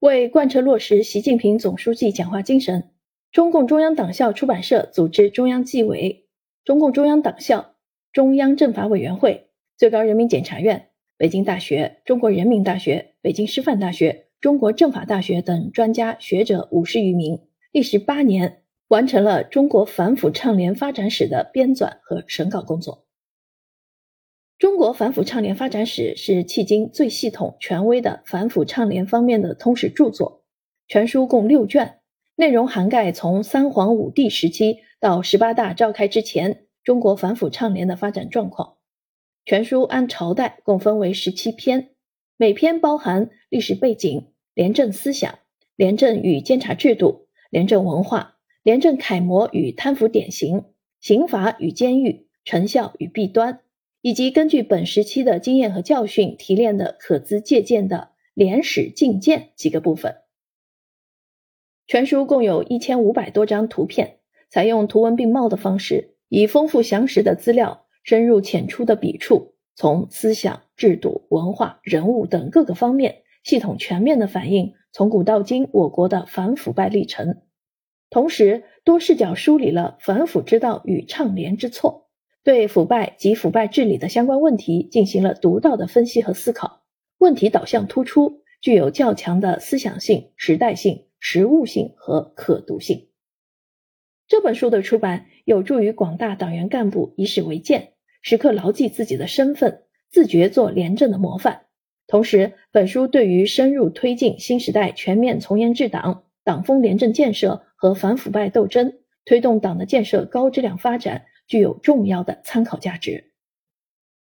为贯彻落实习近平总书记讲话精神，中共中央党校出版社组织中央纪委、中共中央党校、中央政法委员会、最高人民检察院、北京大学、中国人民大学、北京师范大学、中国政法大学等专家学者五十余名，历时八年，完成了《中国反腐倡廉发展史》的编纂和审稿工作。中国反腐倡廉发展史是迄今最系统、权威的反腐倡廉方面的通史著作。全书共六卷，内容涵盖从三皇五帝时期到十八大召开之前中国反腐倡廉的发展状况。全书按朝代共分为十七篇，每篇包含历史背景、廉政思想、廉政与监察制度、廉政文化、廉政楷模与贪腐典型、刑罚与监狱、成效与弊端。以及根据本时期的经验和教训提炼的可资借鉴的廉史进谏几个部分。全书共有一千五百多张图片，采用图文并茂的方式，以丰富详实的资料、深入浅出的笔触，从思想、制度、文化、人物等各个方面，系统全面的反映从古到今我国的反腐败历程，同时多视角梳理了反腐之道与倡廉之错。对腐败及腐败治理的相关问题进行了独到的分析和思考，问题导向突出，具有较强的思想性、时代性、实务性和可读性。这本书的出版有助于广大党员干部以史为鉴，时刻牢记自己的身份，自觉做廉政的模范。同时，本书对于深入推进新时代全面从严治党、党风廉政建设和反腐败斗争，推动党的建设高质量发展。具有重要的参考价值。